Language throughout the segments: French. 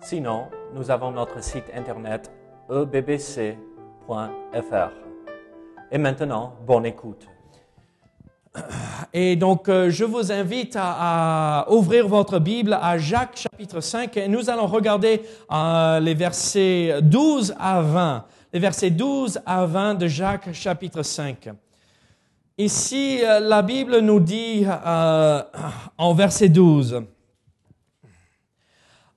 Sinon, nous avons notre site internet ebbc.fr. Et maintenant, bonne écoute. Et donc, euh, je vous invite à, ouvrir votre Bible à Jacques chapitre 5 et nous allons regarder euh, les versets 12 à 20. Les versets 12 à 20 de Jacques chapitre 5. Ici, euh, la Bible nous dit en verset 12,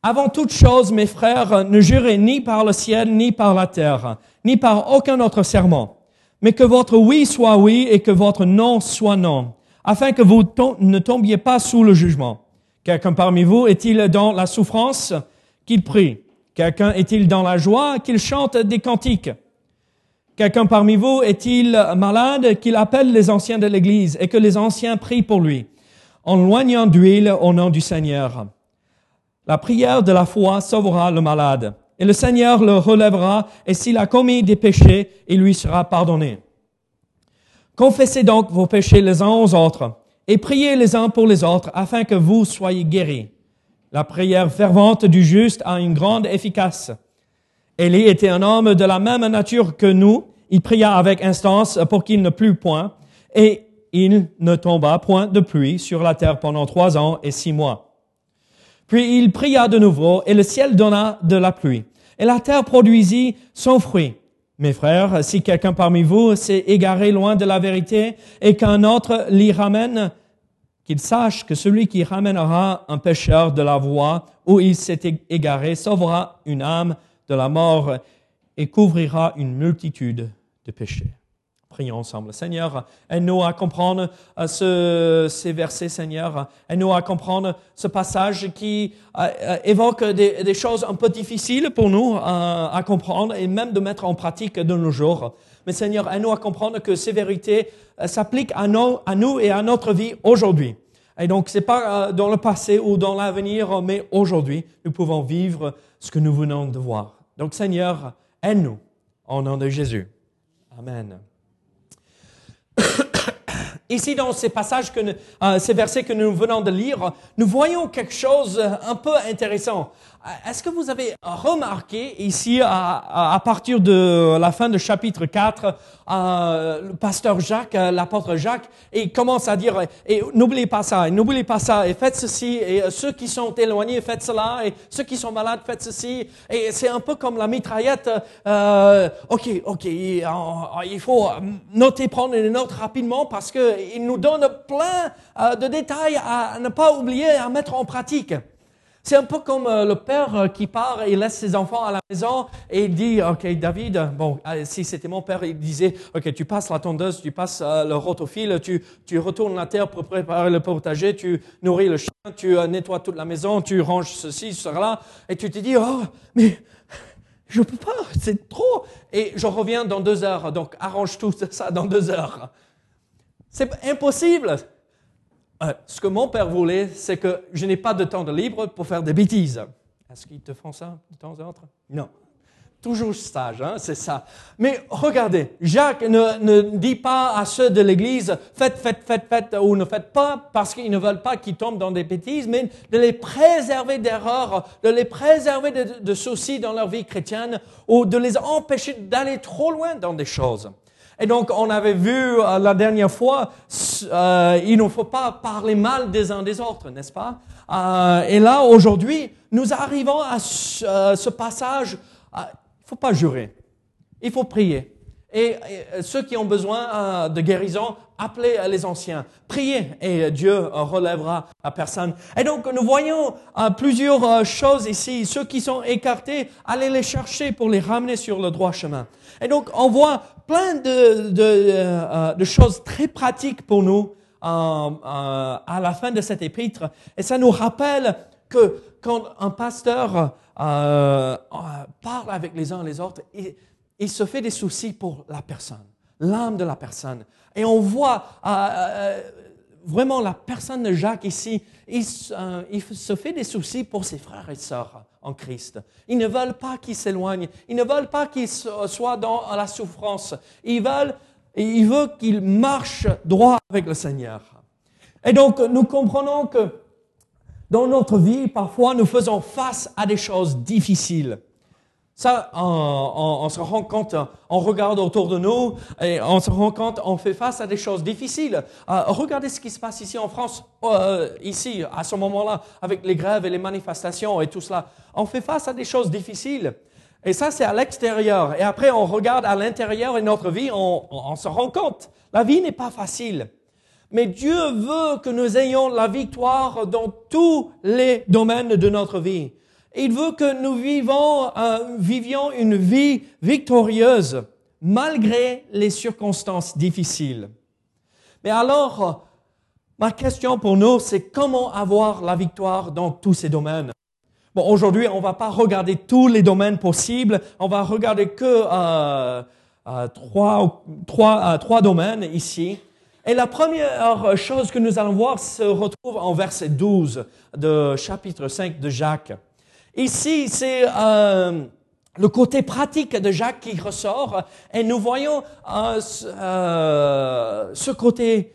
Avant toute chose, mes frères, ne jurez ni par le ciel, ni par la terre, ni par aucun autre serment, mais que votre oui soit oui et que votre non soit non, afin que vous ne tombiez pas sous le jugement. Quelqu'un parmi vous est-il dans la souffrance qu'il prie? Quelqu'un est-il dans la joie qu'il chante des cantiques? Quelqu'un parmi vous est-il malade qu'il appelle les anciens de l'Église et que les anciens prient pour lui, en loignant d'huile au nom du Seigneur La prière de la foi sauvera le malade, et le Seigneur le relèvera, et s'il a commis des péchés, il lui sera pardonné. Confessez donc vos péchés les uns aux autres, et priez les uns pour les autres, afin que vous soyez guéris. La prière fervente du juste a une grande efficace. Élie était un homme de la même nature que nous. Il pria avec instance pour qu'il ne plût point, et il ne tomba point de pluie sur la terre pendant trois ans et six mois. Puis il pria de nouveau, et le ciel donna de la pluie, et la terre produisit son fruit. Mes frères, si quelqu'un parmi vous s'est égaré loin de la vérité, et qu'un autre l'y ramène, qu'il sache que celui qui ramènera un pécheur de la voie où il s'est égaré sauvera une âme de la mort et couvrira une multitude de péchés. Prions ensemble. Seigneur, aide-nous à comprendre euh, ce, ces versets, Seigneur. Aide-nous à comprendre ce passage qui euh, euh, évoque des, des choses un peu difficiles pour nous à comprendre et même de mettre en pratique de nos jours. Mais Seigneur, aide-nous à comprendre que ces vérités s'appliquent à, nos- à nous et à notre vie aujourd'hui. Et donc, c'est pas dans le passé ou dans l'avenir, mais aujourd'hui, nous pouvons vivre ce que nous venons de voir. Donc, Seigneur, aide-nous au nom de Jésus. Amen. Ici, dans ces passages, euh, ces versets que nous venons de lire, nous voyons quelque chose euh, un peu intéressant. Euh, Est-ce que vous avez remarqué ici, à, partir de la fin du chapitre 4, euh, le pasteur Jacques, euh, l'apôtre Jacques, il commence à dire, n'oubliez pas ça, n'oubliez pas ça, et faites ceci, et ceux qui sont éloignés, faites cela, et ceux qui sont malades, faites ceci. Et c'est un peu comme la mitraillette. Euh, ok, ok, il faut noter, prendre les notes rapidement parce que il nous donne plein de détails à ne pas oublier, à mettre en pratique. C'est un peu comme euh, le père euh, qui part et laisse ses enfants à la maison et il dit, OK, David, bon, si c'était mon père, il disait, OK, tu passes la tondeuse, tu passes euh, le rotophile, tu, tu retournes la terre pour préparer le potager, tu nourris le chien, tu nettoies toute la maison, tu ranges ceci, cela, et tu te dis, oh, mais je peux pas, c'est trop. Et je reviens dans deux heures, donc arrange tout ça dans deux heures. C'est impossible. Euh, ce que mon père voulait, c'est que je n'ai pas de temps de libre pour faire des bêtises. Est-ce qu'ils te font ça de temps en temps Non. Toujours sage, hein, c'est ça. Mais regardez, Jacques ne, dit pas à ceux de l'Église, faites, faites, faites, faites, ou ne faites pas, parce qu'ils ne veulent pas qu'ils tombent dans des bêtises, mais de les préserver d'erreurs, de les préserver de, de soucis dans leur vie chrétienne, ou de les empêcher d'aller trop loin dans des choses. Et donc, on avait vu euh, la dernière fois, euh, il ne faut pas parler mal des uns des autres, n'est-ce pas? Euh, Et là, aujourd'hui, nous arrivons à ce, passage, il faut pas jurer, il faut prier. Et, et, ceux qui ont besoin de guérison, appelez les anciens, priez et Dieu relèvera la personne. Et donc nous voyons plusieurs choses ici. Ceux qui sont écartés, allez les chercher pour les ramener sur le droit chemin. Et donc on voit plein de, de, euh, de choses très pratiques pour nous euh, euh, à la fin de cet épître. Et ça nous rappelle que quand un pasteur euh, euh, parle avec les uns les autres, il, se fait des soucis pour la personne, l'âme de la personne. Et on voit euh, vraiment la personne de Jacques ici, il, se fait des soucis pour ses frères et sœurs en Christ. Ils ne veulent pas qu'ils s'éloignent, ils ne veulent pas qu'ils soient dans la souffrance. Ils veulent, il veut qu'ils marchent droit avec le Seigneur. Et donc, nous comprenons que dans notre vie, parfois, nous faisons face à des choses difficiles. Ça, on, se rend compte, on regarde autour de nous et on se rend compte, on fait face à des choses difficiles. Euh, regardez ce qui se passe ici en France, euh, ici, à ce moment-là, avec les grèves et les manifestations et tout cela. On fait face à des choses difficiles. Et ça, c'est à l'extérieur. Et après, on regarde à l'intérieur de notre vie, on, on se rend compte, la vie n'est pas facile. Mais Dieu veut que nous ayons la victoire dans tous les domaines de notre vie. Il veut que nous vivons, euh, vivions une vie victorieuse malgré les circonstances difficiles. Mais alors, ma question pour nous, c'est comment avoir la victoire dans tous ces domaines? Bon, aujourd'hui, on va pas regarder tous les domaines possibles, on va regarder que euh, euh, trois, trois, trois domaines ici. Et la première chose que nous allons voir se retrouve en verset 12 de chapitre 5 de Jacques. Ici, c'est euh, le côté pratique de Jacques qui ressort et nous voyons euh, euh, ce côté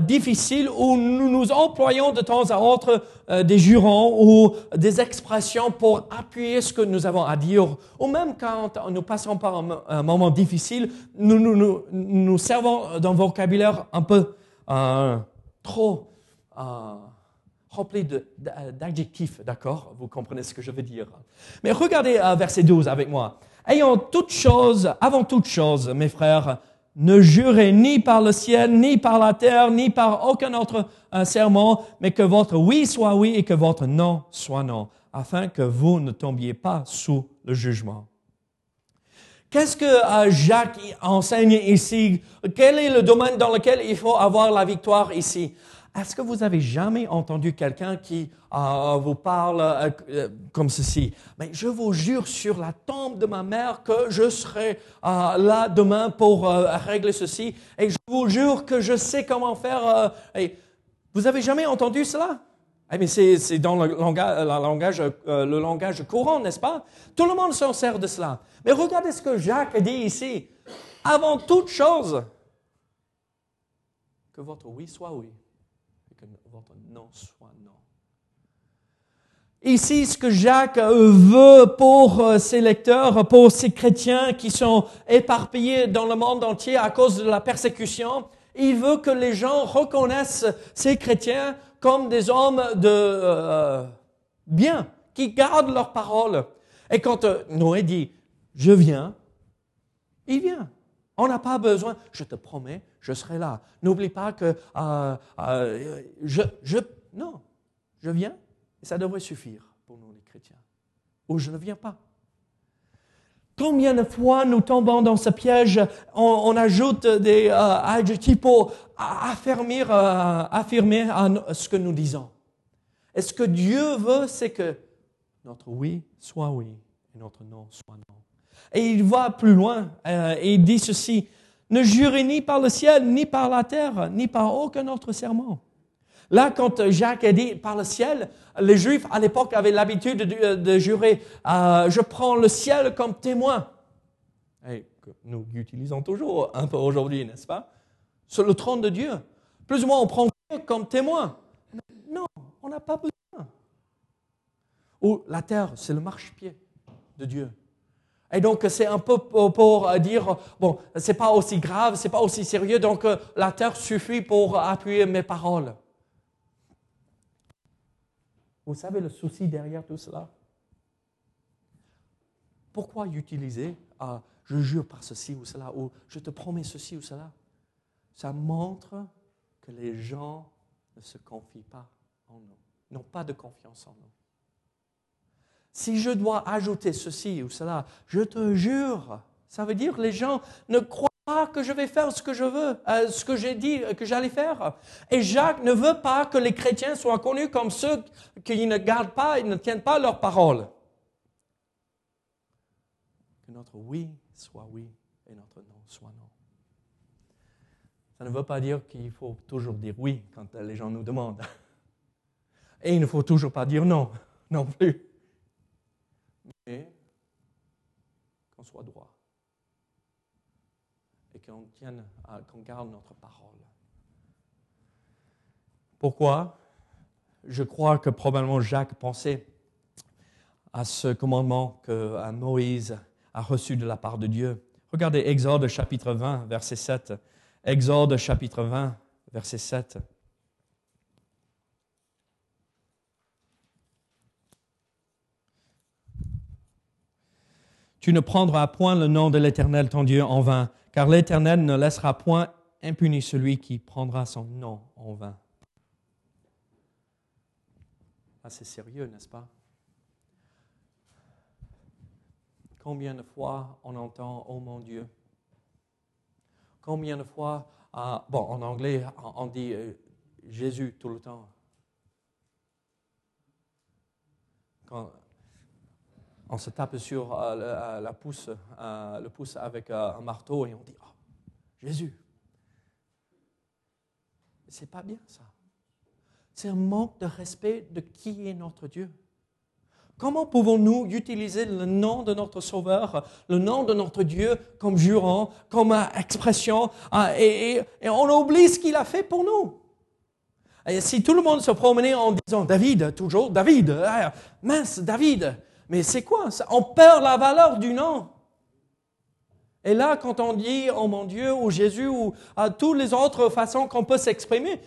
difficile où nous nous employons de temps à autre des jurons ou des expressions pour appuyer ce que nous avons à dire. Ou même quand nous passons par un, moment difficile, nous nous, nous, nous servons d'un vocabulaire un peu trop rempli d'adjectifs, d'accord? Vous comprenez ce que je veux dire. Mais regardez euh, verset 12 avec moi. Ayant toute chose, avant toute chose, mes frères, ne jurez ni par le ciel, ni par la terre, ni par aucun autre euh, serment, mais que votre oui soit oui et que votre non soit non, afin que vous ne tombiez pas sous le jugement. Qu'est-ce que euh, Jacques enseigne ici? Quel est le domaine dans lequel il faut avoir la victoire ici? Est-ce que vous avez jamais entendu quelqu'un qui euh, vous parle euh, euh, comme ceci? Mais je vous jure sur la tombe de ma mère que je serai là demain pour régler ceci, et je vous jure que je sais comment faire. Vous avez jamais entendu cela? Eh, c'est dans le langage, le langage courant, n'est-ce pas? Tout le monde s'en sert de cela. Mais regardez ce que Jacques dit ici. Avant toute chose, que votre oui soit oui votre soit. Ici, ce que Jacques euh, veut pour euh, ses lecteurs, pour ces chrétiens qui sont éparpillés dans le monde entier à cause de la persécution, il veut que les gens reconnaissent ces chrétiens comme des hommes de euh, bien, qui gardent leurs paroles. Et quand Noé dit, je viens, il vient. On n'a pas besoin, je te promets, je serai là. N'oublie pas que euh, euh, je, je, non, je viens et ça devrait suffire pour nous les chrétiens. Ou je ne viens pas. Combien de fois nous tombons dans ce piège, on, ajoute des euh, adjectifs pour affirmer, ce que nous disons. Et ce que Dieu veut, c'est que notre oui soit oui et notre non soit non. Et il va plus loin et il dit ceci, ne jurez ni par le ciel, ni par la terre, ni par aucun autre serment. Là, quand Jacques a dit par le ciel, les Juifs à l'époque avaient l'habitude de, jurer, euh, je prends le ciel comme témoin. Et que nous utilisons toujours un peu aujourd'hui, n'est-ce pas? Sur le trône de Dieu. Plus ou moins, on prend Dieu comme témoin. Non, on n'a pas besoin. Ou la terre, c'est le marchepied de Dieu. Et donc, c'est un peu pour euh, dire, bon, c'est pas aussi grave, c'est pas aussi sérieux, donc euh, la terre suffit pour appuyer mes paroles. Vous savez le souci derrière tout cela? Pourquoi utiliser euh, je jure par ceci ou cela, ou je te promets ceci ou cela? Ça montre que les gens ne se confient pas en nous, n'ont pas de confiance en nous. Si je dois ajouter ceci ou cela, je te jure, ça veut dire que les gens ne croient pas que je vais faire ce que je veux, euh, ce que j'ai dit que j'allais faire. Et Jacques ne veut pas que les chrétiens soient connus comme ceux qui ne gardent pas et ne tiennent pas leur parole. Que notre oui soit oui et notre non soit non. Ça ne veut pas dire qu'il faut toujours dire oui quand les gens nous demandent. Et il ne faut toujours pas dire non, non plus. Qu'on soit droit et qu'on qu'on garde notre parole. Pourquoi? Je crois que probablement Jacques pensait à ce commandement que Moïse a reçu de la part de Dieu. Regardez Exode chapitre 20, verset 7. Exode chapitre 20, verset 7. Tu ne prendras point le nom de l'Éternel ton Dieu en vain, car l'Éternel ne laissera point impuni celui qui prendra son nom en vain. Ah, c'est sérieux, n'est-ce pas? Combien de fois on entend Oh mon Dieu Combien de fois, euh, bon, en anglais, on dit euh, Jésus tout le temps. On se tape sur euh, la pouce, le pouce avec un marteau et on dit oh, Jésus. C'est pas bien ça. C'est un manque de respect de qui est notre Dieu. Comment pouvons-nous utiliser le nom de notre Sauveur, le nom de notre Dieu comme jurant, comme expression, ah, et, on oublie ce qu'il a fait pour nous? Et Si tout le monde se promenait en disant David, toujours David, ah, mince David, mais c'est quoi On perd la valeur du nom. Et là, quand on dit Oh mon Dieu ou Jésus ou à toutes les autres façons qu'on peut s'exprimer,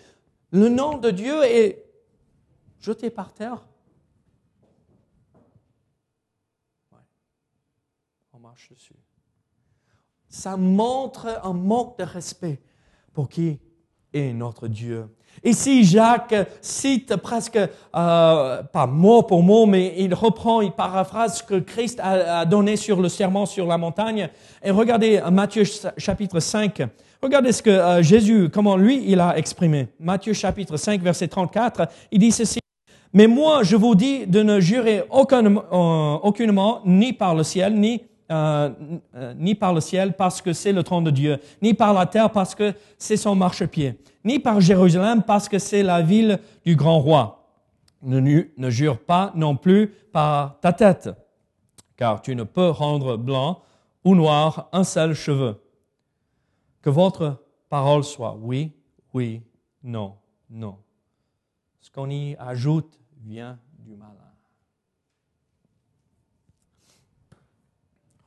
le nom de Dieu est jeté par terre dessus. Ça montre un manque de respect pour qui est notre Dieu. Ici, Jacques cite presque, euh, pas mot pour mot, mais il reprend, il paraphrase ce que Christ a, donné sur le serment sur la montagne. Et regardez Matthieu chapitre 5. Regardez ce que euh, Jésus, comment lui, il a exprimé. Matthieu chapitre 5, verset 34, il dit ceci. Mais moi, je vous dis de ne jurer euh, aucunement ni par le ciel, ni euh, euh, ni par le ciel parce que c'est le trône de Dieu, ni par la terre parce que c'est son marchepied, ni par Jérusalem parce que c'est la ville du grand roi. Ne, ne jure pas non plus par ta tête, car tu ne peux rendre blanc ou noir un seul cheveu. Que votre parole soit oui, oui, non, non. Ce qu'on y ajoute vient du mal.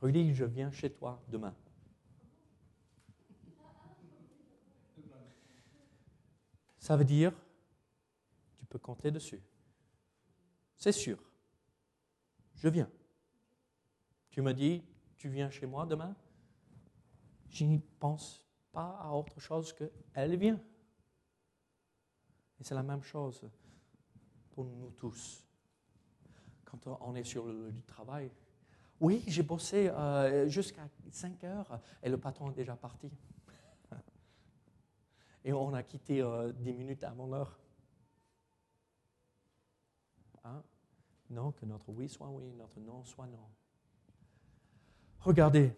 Rudy, je viens chez toi demain. Ça veut dire, tu peux compter dessus. C'est sûr. Je viens. Tu me dis, tu viens chez moi demain? Je n'y pense pas à autre chose que elle vient. Et c'est la même chose pour nous tous. Quand on est sur le lieu du travail, oui, j'ai bossé euh, jusqu'à 5 heures et le patron est déjà parti. Et on a quitté euh, 10 minutes avant l'heure. Hein? Non, que notre oui soit oui, notre non soit non. Regardez,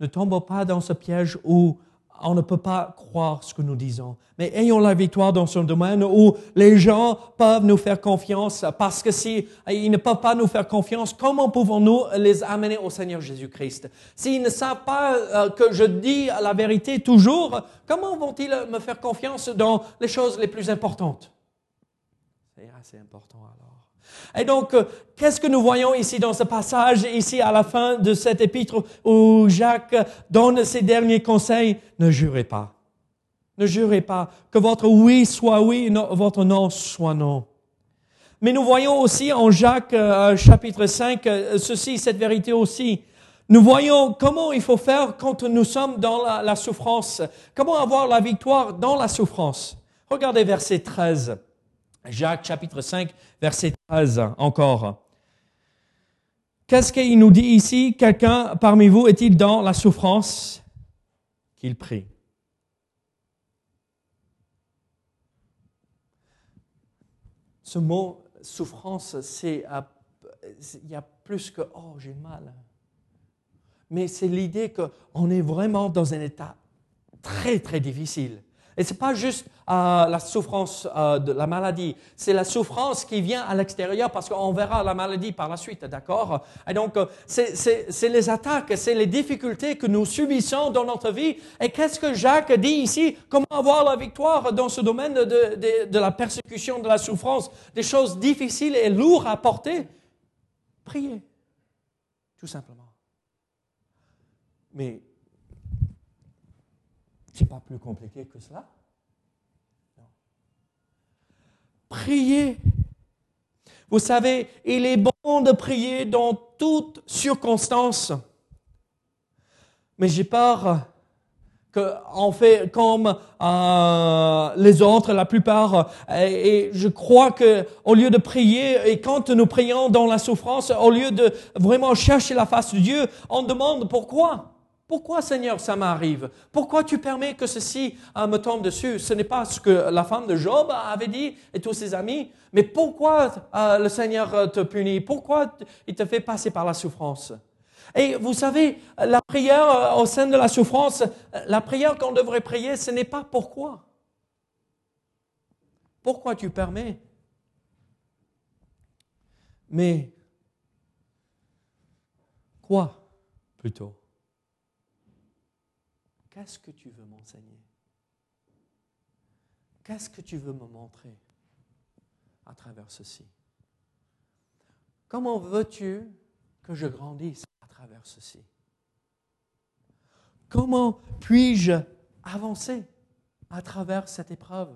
ne tombons pas dans ce piège où on ne peut pas croire ce que nous disons. Mais ayons la victoire dans ce domaine où les gens peuvent nous faire confiance parce que si ils ne peuvent pas nous faire confiance, comment pouvons-nous les amener au Seigneur Jésus-Christ? S'ils ne savent pas euh, que je dis la vérité toujours, comment vont-ils me faire confiance dans les choses les plus importantes? C'est assez important alors. Et donc, euh, qu'est-ce que nous voyons ici dans ce passage, ici à la fin de cet épître où Jacques donne ses derniers conseils? Ne jurez pas. Ne jurez pas. Que votre oui soit oui, votre non soit non. Mais nous voyons aussi en Jacques euh, chapitre 5 euh, ceci, cette vérité aussi. Nous voyons comment il faut faire quand nous sommes dans la, la souffrance. Comment avoir la victoire dans la souffrance? Regardez verset 13. Jacques chapitre 5, verset 13 encore. Qu'est-ce qu'il nous dit ici? Quelqu'un parmi vous est-il dans la souffrance qu'il prie? Ce mot souffrance, c'est il y a plus que oh j'ai mal. Mais c'est l'idée qu'on est vraiment dans un état très très difficile. Et ce n'est pas juste euh, la souffrance euh, de la maladie, c'est la souffrance qui vient à l'extérieur parce qu'on verra la maladie par la suite, d'accord? Et donc, euh, c'est les attaques, c'est les difficultés que nous subissons dans notre vie. Et qu'est-ce que Jacques dit ici? Comment avoir la victoire dans ce domaine de, de, de la persécution, de la souffrance, des choses difficiles et lourdes à porter? Priez, tout simplement. Mais c'est pas plus compliqué que cela. Priez. Vous savez, il est bon de prier dans toutes circonstances. Mais j'ai peur qu'on fait comme euh, les autres, la plupart. Et, et je crois que au lieu de prier, et quand nous prions dans la souffrance, au lieu de vraiment chercher la face de Dieu, on demande pourquoi. Pourquoi, Seigneur, ça m'arrive? Pourquoi tu permets que ceci euh, me tombe dessus? Ce n'est pas ce que la femme de Job avait dit et tous ses amis, mais pourquoi euh, le Seigneur euh, te punit? Pourquoi il te fait passer par la souffrance? Et vous savez, la prière au sein de la souffrance, la prière qu'on devrait prier, ce n'est pas pourquoi. Pourquoi tu permets? Mais quoi plutôt? Qu'est-ce que tu veux m'enseigner? Qu'est-ce que tu veux me montrer à travers ceci? Comment veux-tu que je grandisse à travers ceci? Comment puis-je avancer à travers cette épreuve?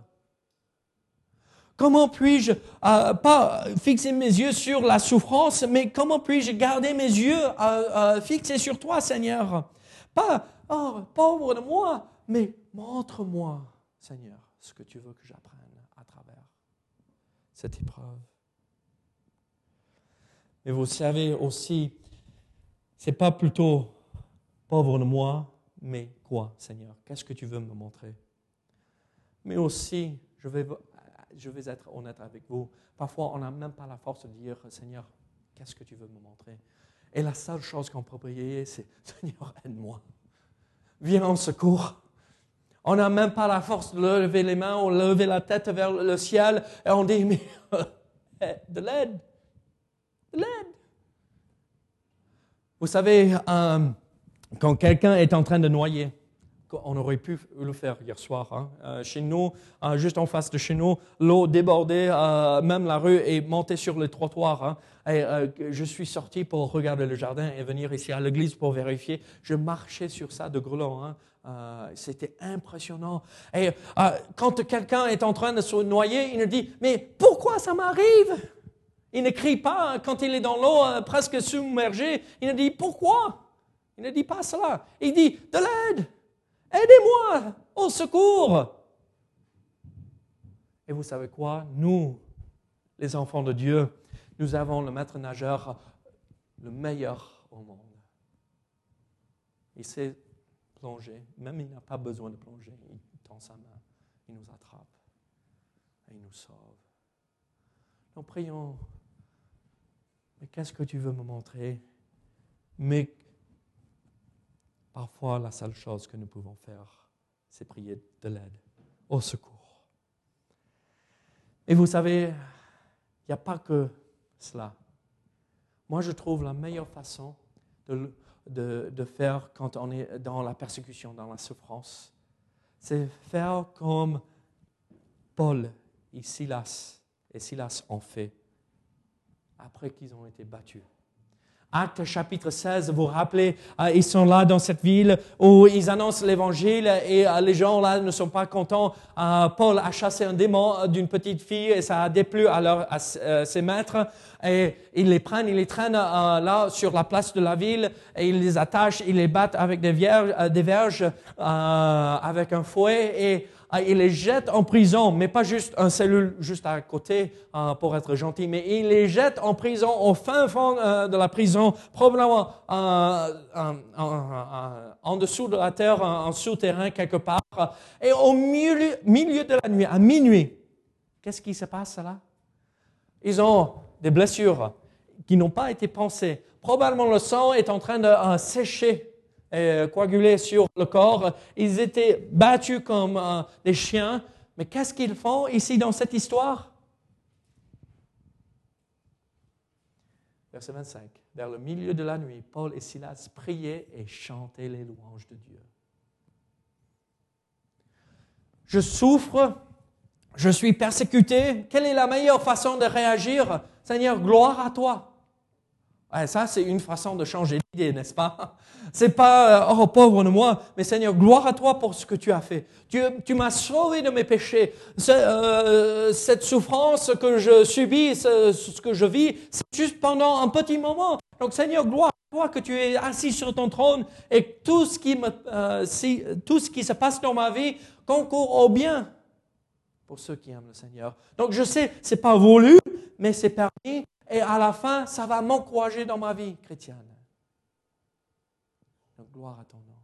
Comment puis-je euh, pas fixer mes yeux sur la souffrance, mais comment puis-je garder mes yeux euh, euh, fixés sur toi, Seigneur? Pas Oh, pauvre de moi, mais montre-moi, Seigneur, ce que tu veux que j'apprenne à travers cette épreuve. Mais vous savez aussi, c'est pas plutôt pauvre de moi, mais quoi, Seigneur? Qu'est-ce que tu veux me montrer? Mais aussi, je vais, je vais être honnête avec vous. Parfois, on n'a même pas la force de dire, Seigneur, qu'est-ce que tu veux me montrer? Et la seule chose qu'on peut prier, c'est, Seigneur, aide-moi viens en secours. On n'a même pas la force de lever les mains ou lever la tête vers le ciel et on dit, mais de l'aide, de l'aide. Vous savez, euh, quand quelqu'un est en train de noyer, on aurait pu le faire hier soir. Hein. Euh, chez nous, euh, juste en face de chez nous, l'eau débordait, même la rue est montée sur les trottoirs. Hein. Et, je suis sorti pour regarder le jardin et venir ici à l'église pour vérifier. Je marchais sur ça de grelot. Hein. C'était impressionnant. Et quand quelqu'un est en train de se noyer, il nous dit, mais pourquoi ça m'arrive? Il ne crie pas quand il est dans l'eau presque submergé. Il nous dit, pourquoi? Il ne dit pas cela. Il dit, de l'aide Aidez-moi au secours. Et vous savez quoi? Nous, les enfants de Dieu, nous avons le maître nageur le meilleur au monde. Il sait plonger, même il n'a pas besoin de plonger. Il tend sa main, il nous attrape et il nous sauve. Nous prions. Mais qu'est-ce que tu veux me montrer? Mais Parfois, la seule chose que nous pouvons faire, c'est prier de l'aide, au secours. Et vous savez, il n'y a pas que cela. Moi, je trouve la meilleure façon de, faire quand on est dans la persécution, dans la souffrance, c'est faire comme Paul et Silas, et Silas ont fait après qu'ils ont été battus. Acte chapitre 16, vous vous rappelez, euh, ils sont là dans cette ville où ils annoncent l'évangile et euh, les gens là ne sont pas contents. Euh, Paul a chassé un démon d'une petite fille et ça a déplu à, leur, à ses maîtres. Et ils les prennent, ils les traînent là sur la place de la ville et ils les attachent, ils les battent avec des, vierges, des verges avec un fouet et il les jette en prison, mais pas juste un cellule juste à côté euh, pour être gentil, mais il les jette en prison, au fin fond euh, de la prison, probablement euh, en dessous de la terre, en, souterrain quelque part. Et au milieu, milieu de la nuit, à minuit, qu'est-ce qui se passe là? Ils ont des blessures qui n'ont pas été pensées. Probablement le sang est en train de sécher euh, coagulés sur le corps. Ils étaient battus comme euh, des chiens. Mais qu'est-ce qu'ils font ici dans cette histoire? Verset 25. Vers le milieu de la nuit, Paul et Silas priaient et chantaient les louanges de Dieu. Je souffre, je suis persécuté. Quelle est la meilleure façon de réagir? Seigneur, gloire à toi ça, c'est une façon de changer d'idée, n'est-ce pas? C'est pas, euh, oh pauvre de moi, mais Seigneur, gloire à toi pour ce que tu as fait. Tu, tu m'as sauvé de mes péchés. Euh, cette souffrance que je subis, ce, que je vis, c'est juste pendant un petit moment. Donc Seigneur, gloire à toi que tu es assis sur ton trône et tout ce qui, me, euh, tout ce qui se passe dans ma vie concourt au bien pour ceux qui aiment le Seigneur. Donc je sais, c'est pas voulu, mais c'est permis et à la fin, ça va m'encourager dans ma vie chrétienne. Donc, gloire à ton nom.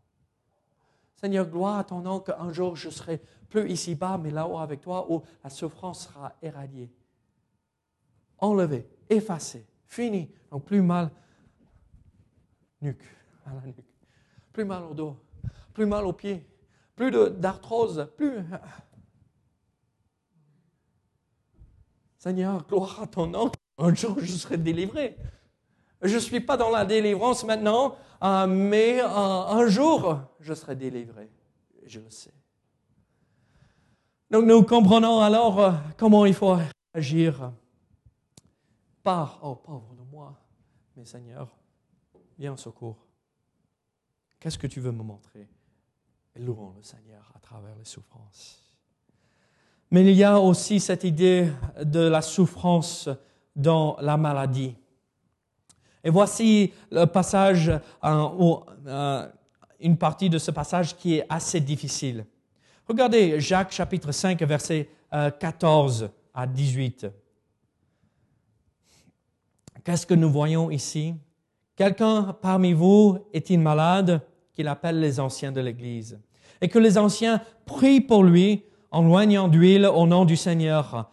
Seigneur, gloire à ton nom qu'un jour je serai plus ici-bas, mais là-haut avec toi, où la souffrance sera éradiée, enlevée, effacée, finie. Donc, plus mal nuque, à la nuque, plus mal au dos, plus mal aux pieds, plus d'arthrose, plus. Seigneur, gloire à ton nom un jour je serai délivré. Je ne suis pas dans la délivrance maintenant, euh, mais euh, un jour je serai délivré. Je le sais. Donc nous comprenons alors euh, comment il faut agir. Pas, oh pauvre de moi, mais Seigneur, viens au secours. Qu'est-ce que tu veux me montrer? Et louons le Seigneur à travers les souffrances. Mais il y a aussi cette idée de la souffrance dans la maladie. Et voici le passage, euh, euh, une partie de ce passage qui est assez difficile. Regardez Jacques chapitre 5, versets 14 euh, à 18. Qu'est-ce que nous voyons ici? Quelqu'un parmi vous est-il malade? Qu'il appelle les anciens de l'Église et que les anciens prient pour lui en loignant d'huile au nom du Seigneur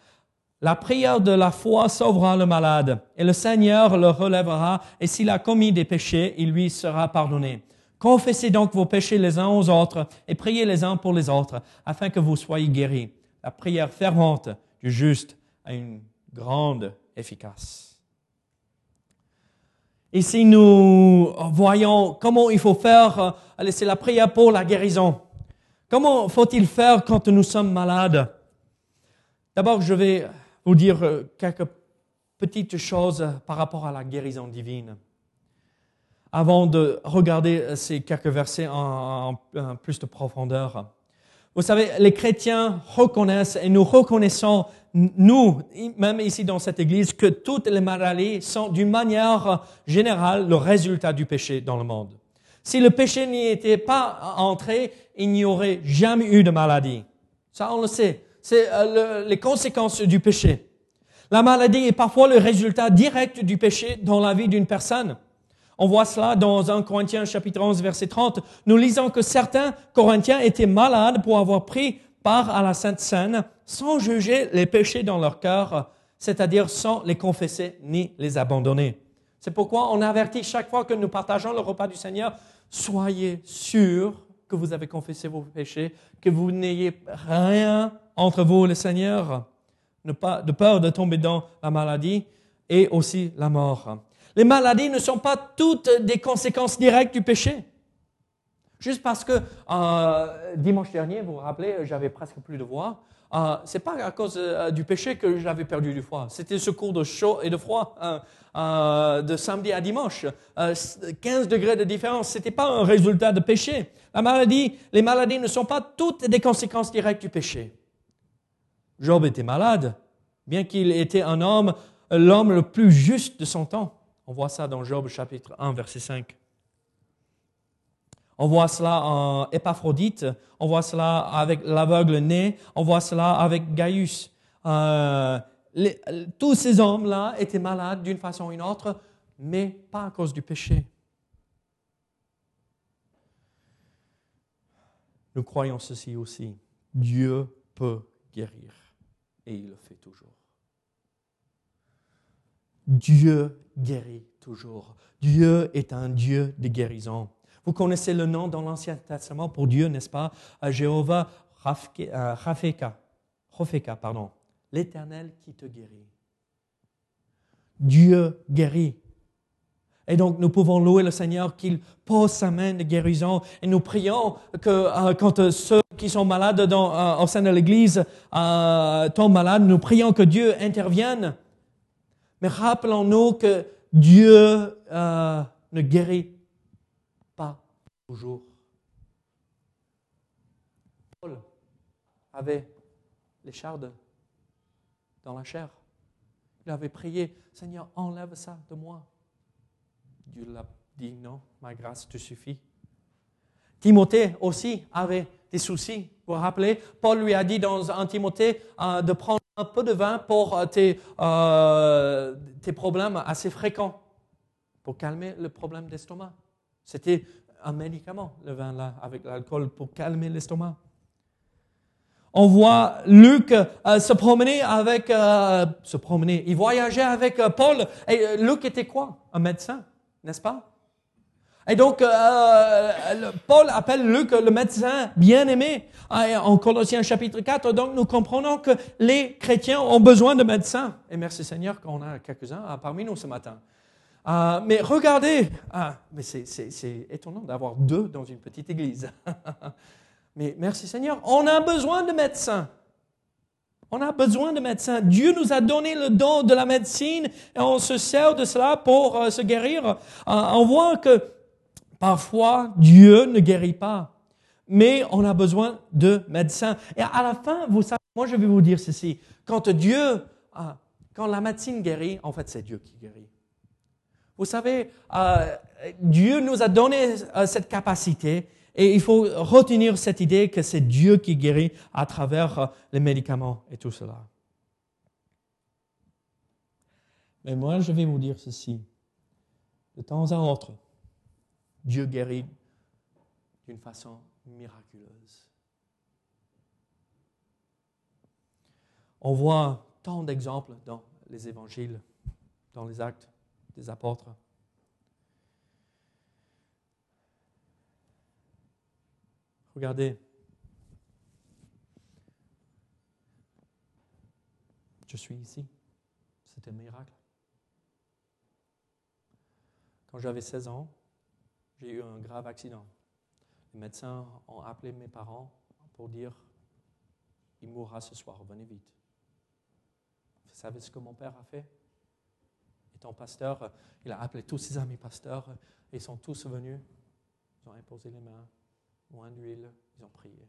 la prière de la foi sauvera le malade, et le Seigneur le relèvera, et s'il a commis des péchés, il lui sera pardonné. Confessez donc vos péchés les uns aux autres, et priez les uns pour les autres, afin que vous soyez guéris. La prière fervente du juste a une grande efficace. Ici, nous voyons comment il faut faire, c'est la prière pour la guérison. Comment faut-il faire quand nous sommes malades? D'abord, je vais vous dire euh, quelques petites choses par rapport à la guérison divine. Avant de regarder euh, ces quelques versets en, plus de profondeur. Vous savez, les chrétiens reconnaissent et nous reconnaissons, nous, même ici dans cette église, que toutes les maladies sont d'une manière générale le résultat du péché dans le monde. Si le péché n'y était pas entré, il n'y aurait jamais eu de maladie. Ça, on le sait c'est euh, les conséquences du péché. La maladie est parfois le résultat direct du péché dans la vie d'une personne. On voit cela dans 1 Corinthiens chapitre 11 verset 30. Nous lisons que certains Corinthiens étaient malades pour avoir pris part à la Sainte Seine sans juger les péchés dans leur cœur, c'est-à-dire sans les confesser ni les abandonner. C'est pourquoi on avertit chaque fois que nous partageons le repas du Seigneur, soyez sûrs que vous avez confessé vos péchés, que vous n'ayez rien entre vous et le Seigneur, de peur de tomber dans la maladie et aussi la mort. Les maladies ne sont pas toutes des conséquences directes du péché. Juste parce que euh, dimanche dernier, vous vous rappelez, j'avais presque plus de voix. Euh, c'est pas à cause euh, du péché que j'avais perdu du foie. C'était ce cours de chaud et de froid hein, de samedi à dimanche. 15 degrés de différence. C'était pas un résultat de péché. Les maladies ne sont pas toutes des conséquences directes du péché. Job était malade, bien qu'il était un homme, l'homme le plus juste de son temps. On voit ça dans Job chapitre 1, verset 5. On voit cela en Épaphrodite, on voit cela avec l'aveugle né, on voit cela avec Gaius. Euh, tous ces hommes-là étaient malades d'une façon ou d'une autre, mais pas à cause du péché. Nous croyons ceci aussi. Dieu peut guérir et il le fait toujours. Dieu guérit toujours. Dieu est un Dieu de guérison. Vous connaissez le nom dans l'Ancien Testament pour Dieu, n'est-ce pas? Jéhovah Rafeka, Rafeka, pardon, l'Éternel qui te guérit. Dieu guérit. Et donc, nous pouvons louer le Seigneur qu'il pose sa main de guérison. Et nous prions que euh, quand euh, ceux qui sont malades dans, euh, au sein de l'Église tombent malades, nous prions que Dieu intervienne. Mais rappelons-nous que Dieu ne guérit pas toujours. Paul avait les chardes dans la chair. Il avait prié, Seigneur, enlève ça de moi. Dieu l'a dit, non, ma grâce te suffit. Timothée aussi avait des soucis. Vous vous rappelez, Paul lui a dit dans un Timothée euh, de prendre un peu de vin pour euh, tes, euh, tes problèmes assez fréquents, pour calmer le problème d'estomac. C'était un médicament, le vin là, avec l'alcool, pour calmer l'estomac. On voit Luc se promener avec, se promener, il voyageait avec Paul. Et Luc était quoi? Un médecin n'est-ce pas? Et donc, euh, Paul appelle Luc le médecin bien-aimé ah, en Colossiens chapitre 4. Donc, nous comprenons que les chrétiens ont besoin de médecins. Et merci Seigneur qu'on a quelques-uns ah, parmi nous ce matin. Ah, mais regardez, mais c'est étonnant d'avoir deux dans une petite église. mais merci Seigneur, on a besoin de médecins. On a besoin de médecins. Dieu nous a donné le don de la médecine et on se sert de cela pour euh, se guérir. Euh, on voit que parfois Dieu ne guérit pas, mais on a besoin de médecins. Et à la fin, vous savez, moi je vais vous dire ceci. Quand Dieu, ah, quand la médecine guérit, en fait c'est Dieu qui guérit. Vous savez, euh, Dieu nous a donné cette capacité et il faut retenir cette idée que c'est Dieu qui guérit à travers euh, les médicaments et tout cela. Mais moi, je vais vous dire ceci. De temps à autre, Dieu guérit d'une façon miraculeuse. On voit tant d'exemples dans les évangiles, dans les actes des apôtres. Regardez. Je suis ici. C'est un miracle. Quand j'avais 16 ans, j'ai eu un grave accident. Les médecins ont appelé mes parents pour dire il mourra ce soir, venez vite. Vous savez ce que mon père a fait? Étant pasteur, il a appelé tous ses amis pasteurs et ils sont tous venus. Ils ont imposé les mains moins d'huile, ils ont prié.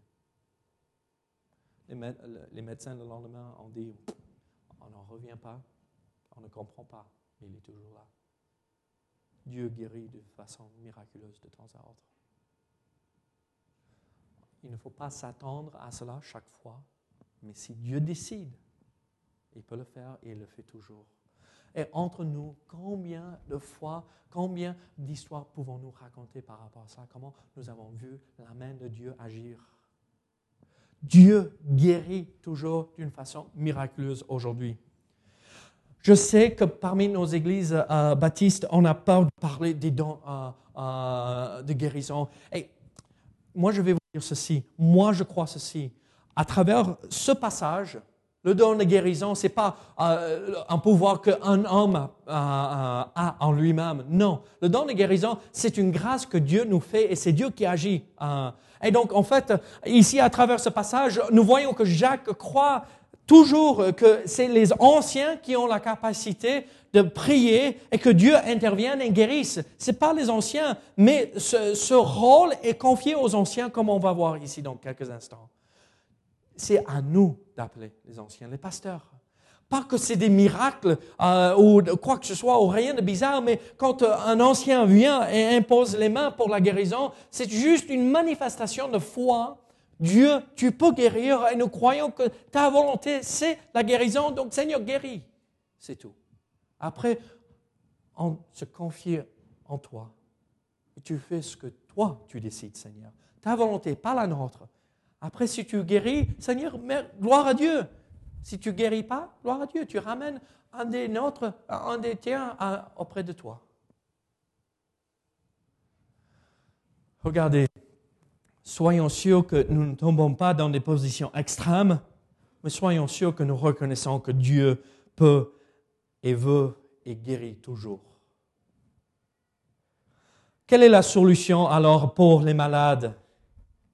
Les, médecins le lendemain ont dit, on n'en revient pas, on ne comprend pas, mais il est toujours là. Dieu guérit de façon miraculeuse de temps à autre. Il ne faut pas s'attendre à cela chaque fois, mais si Dieu décide, il peut le faire et il le fait toujours. Et entre nous, combien de fois, combien d'histoires pouvons-nous raconter par rapport à ça? Comment nous avons vu la main de Dieu agir? Dieu guérit toujours d'une façon miraculeuse aujourd'hui. Je sais que parmi nos églises euh, baptistes, on a peur de parler des dons euh, euh, de guérison. Et moi, je vais vous dire ceci. Moi, je crois ceci. À travers ce passage, le don de guérison, ce n'est pas euh, un pouvoir qu'un homme a en lui-même. Non. Le don de guérison, c'est une grâce que Dieu nous fait et c'est Dieu qui agit. Euh. et donc, en fait, ici, à travers ce passage, nous voyons que Jacques croit toujours que c'est les anciens qui ont la capacité de prier et que Dieu intervienne et guérisse. Ce n'est pas les anciens, mais ce rôle est confié aux anciens, comme on va voir ici dans quelques instants c'est à nous d'appeler les anciens, les pasteurs. Pas que c'est des miracles euh, ou quoi que ce soit, ou rien de bizarre, mais quand euh, un ancien vient et impose les mains pour la guérison, c'est juste une manifestation de foi. Dieu, tu peux guérir et nous croyons que ta volonté, c'est la guérison. Donc Seigneur, guéris. C'est tout. Après, on se confie en toi. Tu fais ce que toi, tu décides, Seigneur. Ta volonté, pas la nôtre. Après, si tu guéris, Seigneur, gloire à Dieu. Si tu guéris pas, gloire à Dieu, tu ramènes un des nôtres, un des tiens auprès de toi. Regardez, soyons sûrs que nous ne tombons pas dans des positions extrêmes, mais soyons sûrs que nous reconnaissons que Dieu peut et veut et guérit toujours. Quelle est la solution alors pour les malades?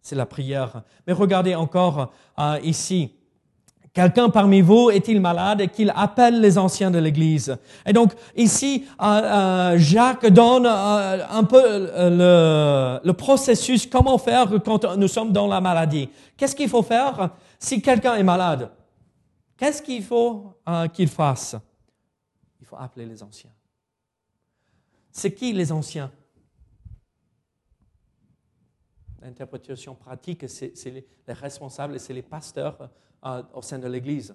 C'est la prière. Mais regardez encore euh, ici, Quelqu'un parmi vous est-il malade et qu'il appelle les anciens de l'Église? Et donc ici, euh, euh, Jacques donne euh, un peu le, le, processus, comment faire quand nous sommes dans la maladie. Qu'est-ce qu'il faut faire si quelqu'un est malade? Qu'est-ce qu'il faut qu'il fasse? Il faut appeler les anciens. C'est qui les anciens? L'interprétation pratique, c'est les, les responsables et c'est les pasteurs au sein de l'Église.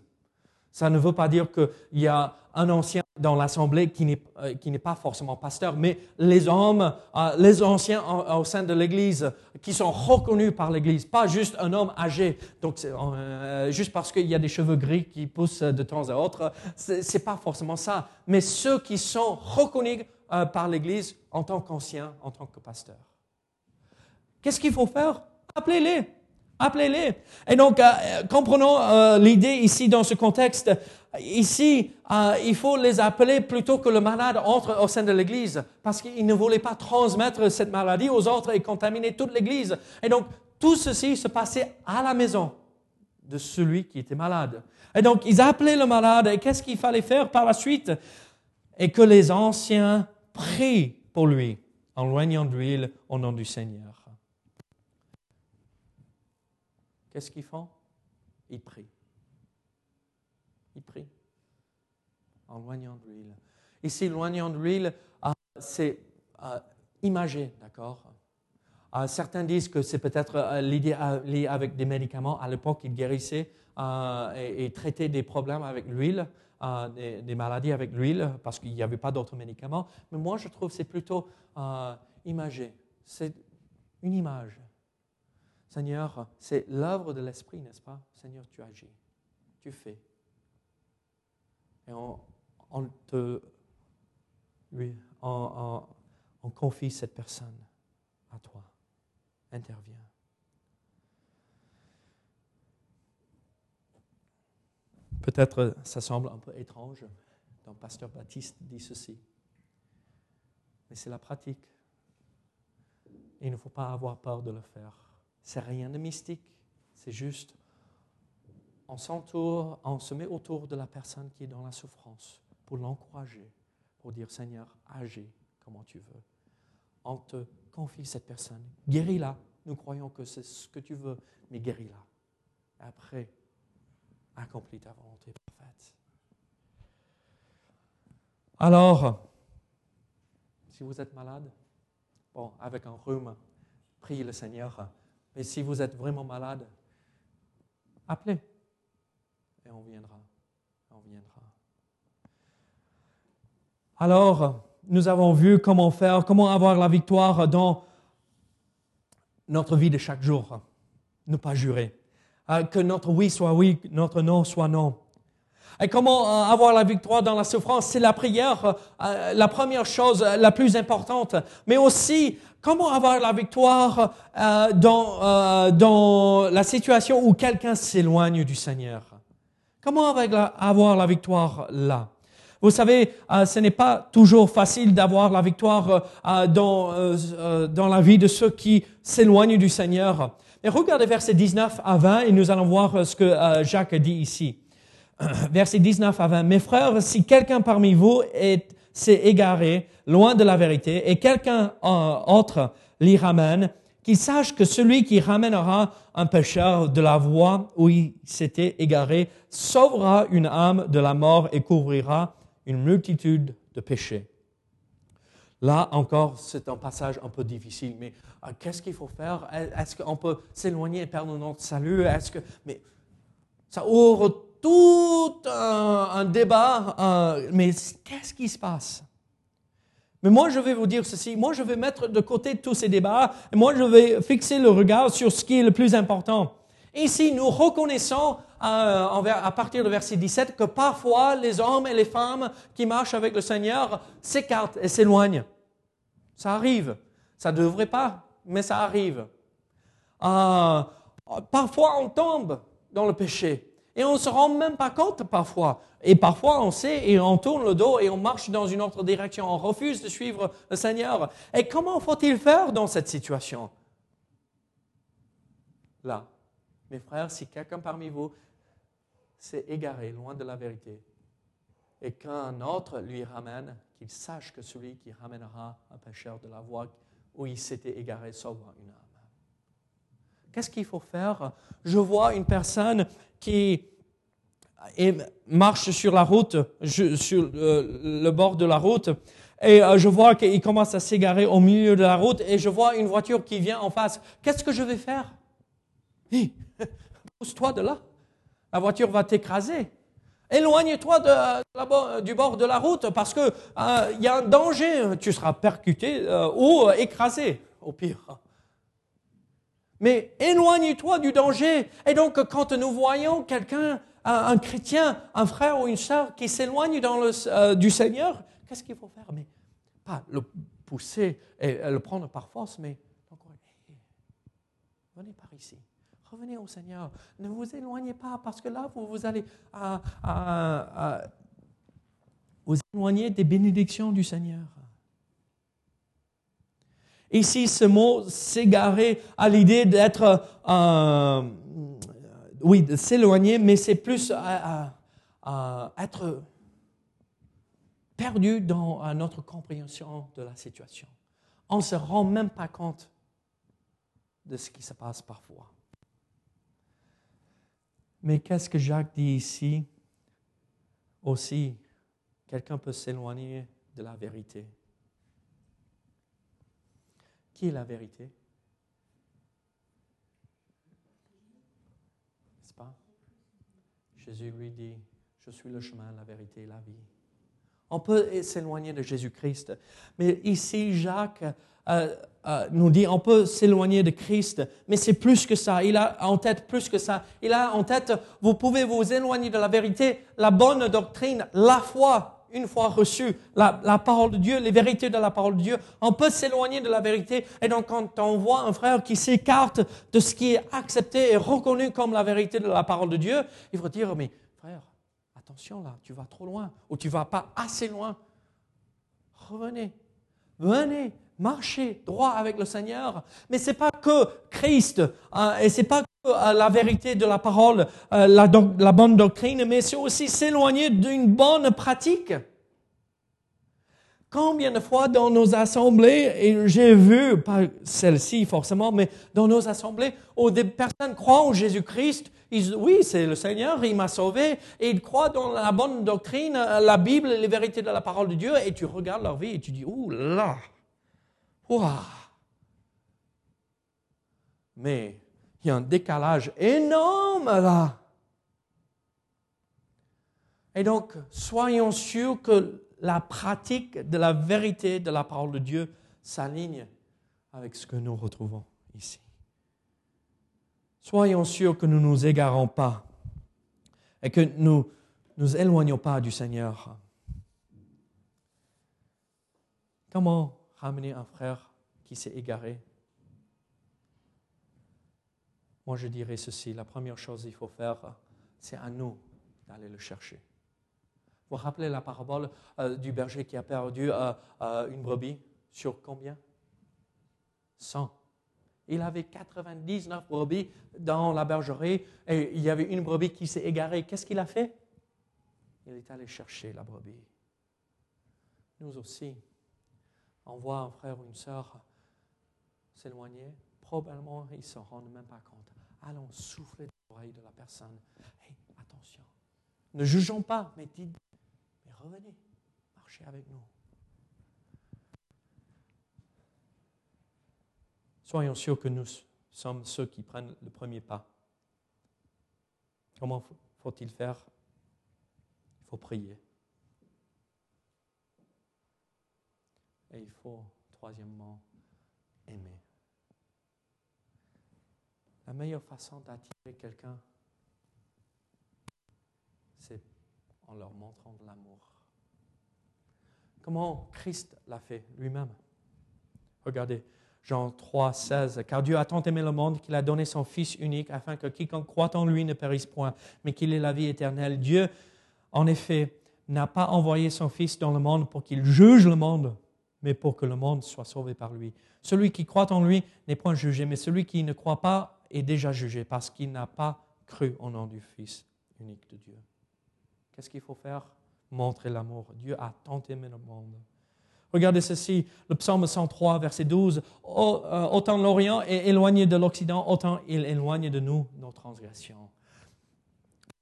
Ça ne veut pas dire qu'il y a un ancien dans l'Assemblée qui n'est euh, pas forcément pasteur, mais les hommes, euh, les anciens au sein de l'Église qui sont reconnus par l'Église, pas juste un homme âgé, donc euh, juste parce qu'il y a des cheveux gris qui poussent de temps à autre, c'est pas forcément ça, mais ceux qui sont reconnus par l'Église en tant qu'anciens, en tant que pasteurs. Qu'est-ce qu'il faut faire? Appelez-les. Appelez-les. Et donc, euh, comprenons euh, l'idée ici dans ce contexte. Ici, euh, il faut les appeler plutôt que le malade entre au sein de l'Église, parce qu'il ne voulait pas transmettre cette maladie aux autres et contaminer toute l'Église. Et donc, tout ceci se passait à la maison de celui qui était malade. Et donc, ils appelaient le malade, et qu'est-ce qu'il fallait faire par la suite? Et que les anciens prient pour lui, en loignant d'huile au nom du Seigneur. Qu'est-ce qu'ils font? Ils prient. Ils prient. En loignant de l'huile. Ici, loignant de l'huile, euh, c'est euh, imagé, d'accord? Euh, Certains disent que c'est peut-être l'idée liée avec des médicaments. À l'époque, ils guérissaient et, traitaient des problèmes avec l'huile. Des, des, maladies avec l'huile parce qu'il n'y avait pas d'autres médicaments. Mais moi, je trouve que c'est plutôt imagé. C'est une image. Seigneur, c'est l'œuvre de l'Esprit, n'est-ce pas? Seigneur, tu agis, tu fais. Et on, te, lui, on, confie cette personne à toi. Interviens. Peut-être ça semble un peu étrange quand Pasteur Baptiste dit ceci, mais c'est la pratique. Il ne faut pas avoir peur de le faire. C'est rien de mystique. C'est juste, on s'entoure, on se met autour de la personne qui est dans la souffrance pour l'encourager, pour dire Seigneur, agis comment tu veux. On te confie cette personne. Guéris-la. Nous croyons que c'est ce que tu veux, mais guéris-la. Après, accomplis ta volonté parfaite. Alors, si vous êtes malade, bon, avec un rhume, priez le Seigneur et si vous êtes vraiment malade, appelez et on viendra. On viendra. Alors, nous avons vu comment faire, comment avoir la victoire dans notre vie de chaque jour. Ne pas jurer. Euh, que notre oui soit oui, notre non soit non. Et comment euh, avoir la victoire dans la souffrance? C'est la prière, euh, la première chose la plus importante. Mais aussi, comment avoir la victoire euh, dans, dans la situation où quelqu'un s'éloigne du Seigneur? Comment avoir la victoire là? Vous savez, ce n'est pas toujours facile d'avoir la victoire dans, dans la vie de ceux qui s'éloignent du Seigneur. Mais regardez versets 19 à 20 et nous allons voir ce que Jacques dit ici. verset 19 à 20. Mes frères, si quelqu'un parmi vous s'est égaré loin de la vérité et quelqu'un autre l'y ramène, qu'il sache que celui qui ramènera un pécheur de la voie où il s'était égaré sauvera une âme de la mort et couvrira une multitude de péchés. Là encore, c'est un passage un peu difficile, mais euh, qu'est-ce qu'il faut faire? Est-ce qu'on peut s'éloigner et perdre notre salut? Est-ce que, mais ça ouvre tout un, débat. mais qu'est-ce qui se passe? Mais moi, je vais vous dire ceci. Moi, je vais mettre de côté tous ces débats. Et moi, je vais fixer le regard sur ce qui est le plus important. Ici, nous reconnaissons euh, à partir du verset 17 que parfois les hommes et les femmes qui marchent avec le Seigneur s'écartent et s'éloignent. Ça arrive. Ça ne devrait pas, mais ça arrive. Euh, parfois, on tombe dans le péché. Et on ne se rend même pas compte parfois. Et parfois, on sait et on tourne le dos et on marche dans une autre direction. On refuse de suivre le Seigneur. Et comment faut-il faire dans cette situation? Là, mes frères, si quelqu'un parmi vous s'est égaré loin de la vérité et qu'un autre lui ramène, qu'il sache que celui qui ramènera un pécheur de la voie où il s'était égaré sauvera une âme. Qu'est-ce qu'il faut faire? Je vois une personne qui marche sur la route, sur euh, le bord de la route, et euh, je vois qu'il commence à s'égarer au milieu de la route, et je vois une voiture qui vient en face. Qu'est-ce que je vais faire? Pousse-toi de là. La voiture va t'écraser. Éloigne-toi du bord de la route parce qu'il euh, y a un danger. Tu seras percuté ou écrasé, au pire. Mais éloigne-toi du danger. Et donc, quand nous voyons quelqu'un, un, chrétien, un frère ou une sœur qui s'éloigne euh, du Seigneur, qu'est-ce qu'il faut faire? Mais pas le pousser et le prendre par force, mais venez par ici. Revenez au Seigneur. Ne vous éloignez pas parce que là, vous, vous allez vous éloigner des bénédictions du Seigneur. Ici, ce mot s'égarer à l'idée d'être, euh, oui, de s'éloigner, mais c'est plus à, être perdu dans notre compréhension de la situation. On ne se rend même pas compte de ce qui se passe parfois. Mais qu'est-ce que Jacques dit ici? Aussi, quelqu'un peut s'éloigner de la vérité. Qui est la vérité? N'est-ce pas? Jésus lui dit, je suis le chemin, la vérité et la vie. On peut s'éloigner de Jésus-Christ, mais ici Jacques euh, euh, nous dit, on peut s'éloigner de Christ, mais c'est plus que ça. Il a en tête plus que ça. Il a en tête, vous pouvez vous éloigner de la vérité, la bonne doctrine, la foi, une fois reçu la, parole de Dieu, les vérités de la parole de Dieu, on peut s'éloigner de la vérité. Et donc, quand on voit un frère qui s'écarte de ce qui est accepté et reconnu comme la vérité de la parole de Dieu, il faut dire, mais frère, attention là, tu vas trop loin, ou tu vas pas assez loin. Revenez, venez, marchez droit avec le Seigneur. Mais c'est pas que Christ, hein, et c'est pas la vérité de la parole, euh, la, la bonne doctrine, mais c'est aussi s'éloigner d'une bonne pratique. Combien de fois dans nos assemblées, et j'ai vu, pas celle-ci forcément, mais dans nos assemblées, où des personnes croient en Jésus-Christ, oui, c'est le Seigneur, il m'a sauvé, et ils croient dans la bonne doctrine, la Bible, les vérités de la parole de Dieu, et tu regardes leur vie et tu dis, ouh là, ouah. Mais il y a un décalage énorme là. Et donc, soyons sûrs que la pratique de la vérité de la parole de Dieu s'aligne avec ce que nous retrouvons ici. Soyons sûrs que nous ne nous égarons pas et que nous ne nous éloignons pas du Seigneur. Comment ramener un frère qui s'est égaré? Moi, je dirais ceci. La première chose qu'il faut faire, c'est à nous d'aller le chercher. Vous rappelez la parabole euh, du berger qui a perdu euh, euh, une brebis sur combien? 100. Il avait 99 brebis dans la bergerie et il y avait une brebis qui s'est égarée. Qu'est-ce qu'il a fait? Il est allé chercher la brebis. Nous aussi, on voit un frère ou une sœur s'éloigner, probablement ils ne se rendent même pas compte. Allons souffler dans l'oreille de la personne. Attention. Ne jugeons pas, mais dites, mais revenez, marchez avec nous. Soyons sûrs que nous sommes ceux qui prennent le premier pas. Comment faut-il faire? Il faut prier. Et il faut, troisièmement, aimer. La meilleure façon d'attirer quelqu'un, c'est en leur montrant de l'amour. Comment Christ l'a fait lui-même? Regardez, Jean 3, 16. Car Dieu a tant aimé le monde qu'il a donné son Fils unique afin que quiconque croit en lui ne périsse point, mais qu'il ait la vie éternelle. Dieu, en effet, n'a pas envoyé son Fils dans le monde pour qu'il juge le monde, mais pour que le monde soit sauvé par lui. Celui qui croit en lui n'est point jugé, mais celui qui ne croit pas est déjà jugé parce qu'il n'a pas cru au nom du Fils unique de Dieu. Qu'est-ce qu'il faut faire? Montrer l'amour. Dieu a tant aimé le monde. Regardez ceci, le psaume 103, verset 12. Euh, autant l'Orient est éloigné de l'Occident, autant il éloigne de nous nos transgressions.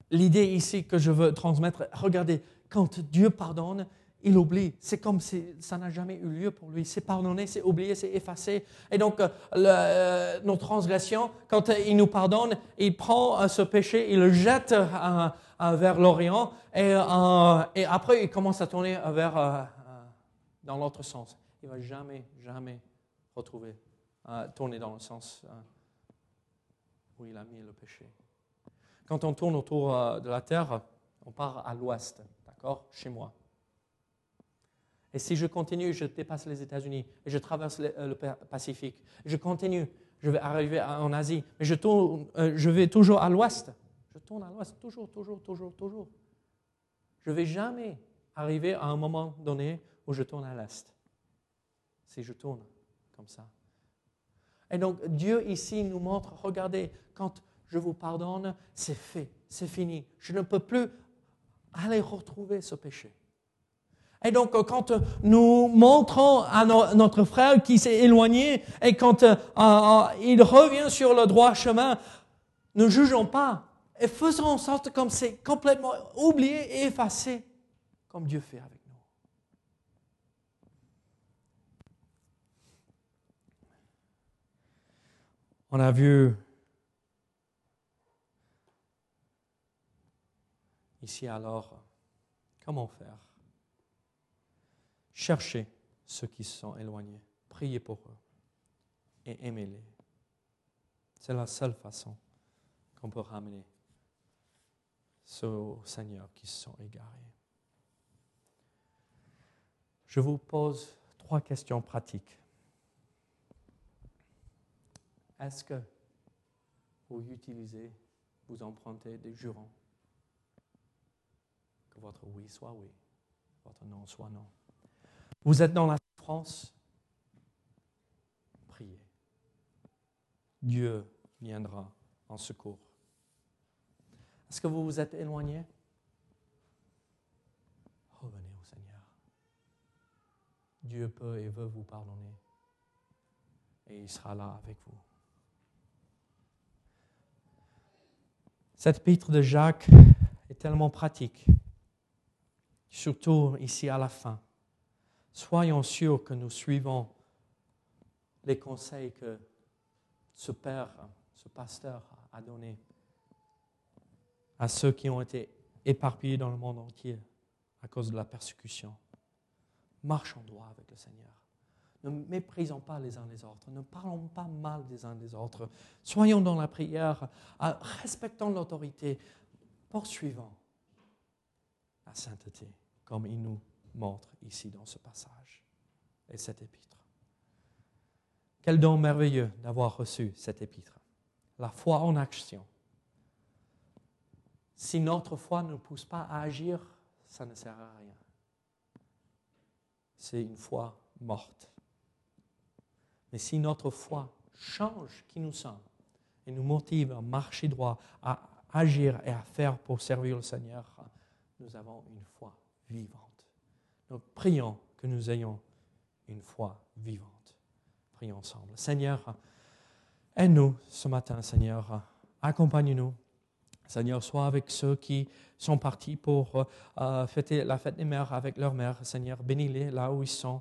L'idée ici que je veux transmettre, regardez, quand Dieu pardonne, il oublie. C'est comme si ça n'a jamais eu lieu pour lui. C'est pardonné, c'est oublié, c'est effacé. Et donc, euh, euh, nos transgressions, quand il nous pardonne, il prend ce péché, il le jette vers l'Orient, et, et, après, il commence à tourner vers dans l'autre sens. Il ne va jamais, jamais retrouver, euh, tourner dans le sens euh, où il a mis le péché. Quand on tourne autour euh, de la Terre, on part à l'ouest, d'accord, chez moi. Et si je continue, je dépasse les États-Unis et je traverse le, Pacifique, je continue, je vais arriver en Asie, mais je, tourne, je vais toujours à l'ouest. Je tourne à l'ouest, toujours, toujours, toujours, toujours. Je ne vais jamais arriver à un moment donné ou je tourne à l'est. Si je tourne comme ça. Et donc Dieu ici nous montre, regardez, quand je vous pardonne, c'est fait, c'est fini. Je ne peux plus aller retrouver ce péché. Et donc, quand nous montrons à notre frère qui s'est éloigné et quand euh, euh, il revient sur le droit chemin, ne jugeons pas et faisons en sorte comme c'est complètement oublié et effacé, comme Dieu fait avec On a vu ici alors comment faire. Cherchez ceux qui sont éloignés, priez pour eux et aimez-les. C'est la seule façon qu'on peut ramener ceux Seigneur qui se sont égarés. Je vous pose trois questions pratiques. Est-ce que vous utilisez, vous empruntez des jurons? Que votre oui soit oui, votre non soit non. Vous êtes dans la souffrance? Priez. Dieu viendra en secours. Est-ce que vous vous êtes éloigné? Revenez au Seigneur. Dieu peut et veut vous pardonner. Et il sera là avec vous. Cette épître de Jacques est tellement pratique, surtout ici à la fin. Soyons sûrs que nous suivons les conseils que ce Père, ce pasteur a donnés à ceux qui ont été éparpillés dans le monde entier à cause de la persécution. Marchons droit avec le Seigneur. Ne méprisons pas les uns les autres. Ne parlons pas mal des uns des autres. Soyons dans la prière. Euh, respectons l'autorité. Poursuivons la sainteté, comme il nous montre ici dans ce passage et cette épître. Quel don merveilleux d'avoir reçu cette épître. La foi en action. Si notre foi ne pousse pas à agir, ça ne sert à rien. C'est une foi morte. Mais si notre foi change qui nous sommes et nous motive à marcher droit, à agir et à faire pour servir le Seigneur, nous avons une foi vivante. Donc prions que nous ayons une foi vivante. Prions ensemble. Seigneur, Aide-nous ce matin, Seigneur. Accompagne-nous. Seigneur, sois avec ceux qui sont partis pour euh, fêter la fête des mères avec leur mère. Seigneur, bénis-les là où ils sont.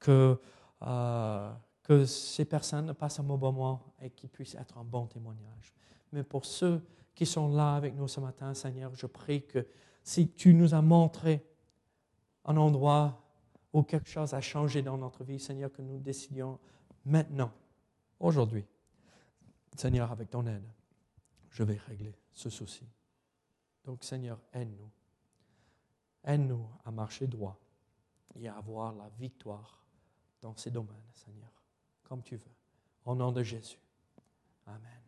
Que, euh, que ces personnes passent un bon moment et qu'ils puissent être un bon témoignage. Mais pour ceux qui sont là avec nous ce matin, Seigneur, je prie que si tu nous as montré un endroit où quelque chose a changé dans notre vie, Seigneur, que nous décidions maintenant, aujourd'hui, Seigneur, avec ton aide, je vais régler ce souci. Donc, Seigneur, aide-nous. Aide-nous à marcher droit et à avoir la victoire dans ces domaines, Seigneur, comme tu veux. Au nom de Jésus. Amen.